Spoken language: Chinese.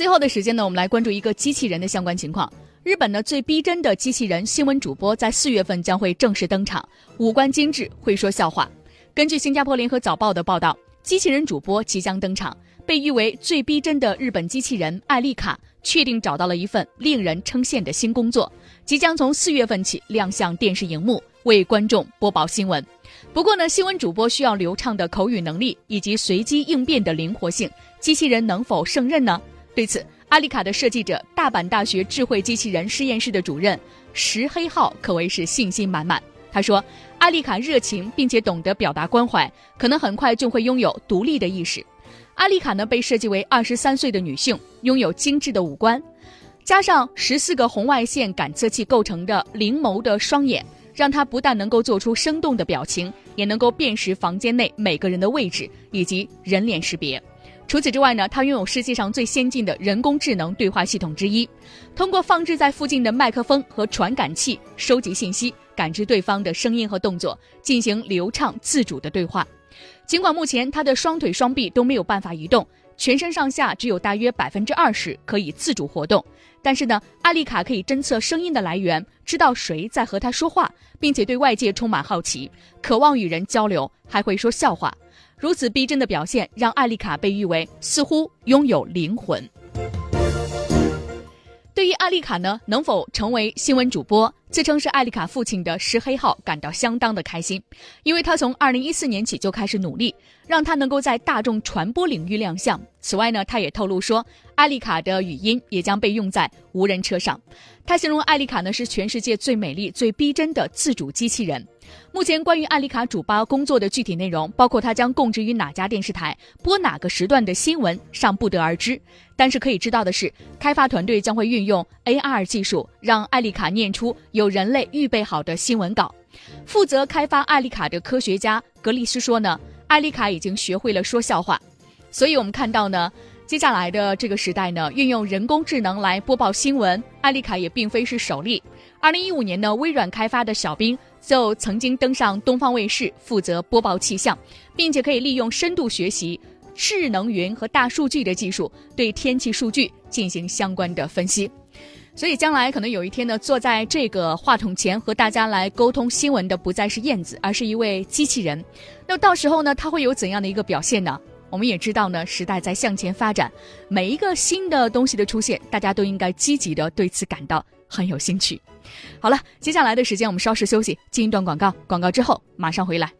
最后的时间呢，我们来关注一个机器人的相关情况。日本呢最逼真的机器人新闻主播在四月份将会正式登场，五官精致，会说笑话。根据新加坡联合早报的报道，机器人主播即将登场。被誉为最逼真的日本机器人艾丽卡，确定找到了一份令人称羡的新工作，即将从四月份起亮相电视荧幕，为观众播报新闻。不过呢，新闻主播需要流畅的口语能力以及随机应变的灵活性，机器人能否胜任呢？对此，阿丽卡的设计者、大阪大学智慧机器人实验室的主任石黑浩可谓是信心满满。他说：“阿丽卡热情并且懂得表达关怀，可能很快就会拥有独立的意识。”阿丽卡呢被设计为二十三岁的女性，拥有精致的五官，加上十四个红外线感测器构成的灵眸的双眼，让她不但能够做出生动的表情，也能够辨识房间内每个人的位置以及人脸识别。除此之外呢，它拥有世界上最先进的人工智能对话系统之一，通过放置在附近的麦克风和传感器收集信息，感知对方的声音和动作，进行流畅自主的对话。尽管目前它的双腿双臂都没有办法移动，全身上下只有大约百分之二十可以自主活动，但是呢，艾丽卡可以侦测声音的来源，知道谁在和他说话，并且对外界充满好奇，渴望与人交流，还会说笑话。如此逼真的表现，让艾丽卡被誉为似乎拥有灵魂。对于艾丽卡呢，能否成为新闻主播？自称是艾丽卡父亲的石黑浩感到相当的开心，因为他从二零一四年起就开始努力，让他能够在大众传播领域亮相。此外呢，他也透露说，艾丽卡的语音也将被用在无人车上。他形容艾丽卡呢是全世界最美丽、最逼真的自主机器人。目前关于艾丽卡主播工作的具体内容，包括她将供职于哪家电视台、播哪个时段的新闻，尚不得而知。但是可以知道的是，开发团队将会运用 AR 技术，让艾丽卡念出有人类预备好的新闻稿。负责开发艾丽卡的科学家格里斯说呢，艾丽卡已经学会了说笑话。所以我们看到呢，接下来的这个时代呢，运用人工智能来播报新闻，艾丽卡也并非是首例。二零一五年呢，微软开发的小冰。就曾经登上东方卫视，负责播报气象，并且可以利用深度学习、智能云和大数据的技术，对天气数据进行相关的分析。所以将来可能有一天呢，坐在这个话筒前和大家来沟通新闻的，不再是燕子，而是一位机器人。那到时候呢，它会有怎样的一个表现呢？我们也知道呢，时代在向前发展，每一个新的东西的出现，大家都应该积极的对此感到很有兴趣。好了，接下来的时间我们稍事休息，进一段广告。广告之后马上回来。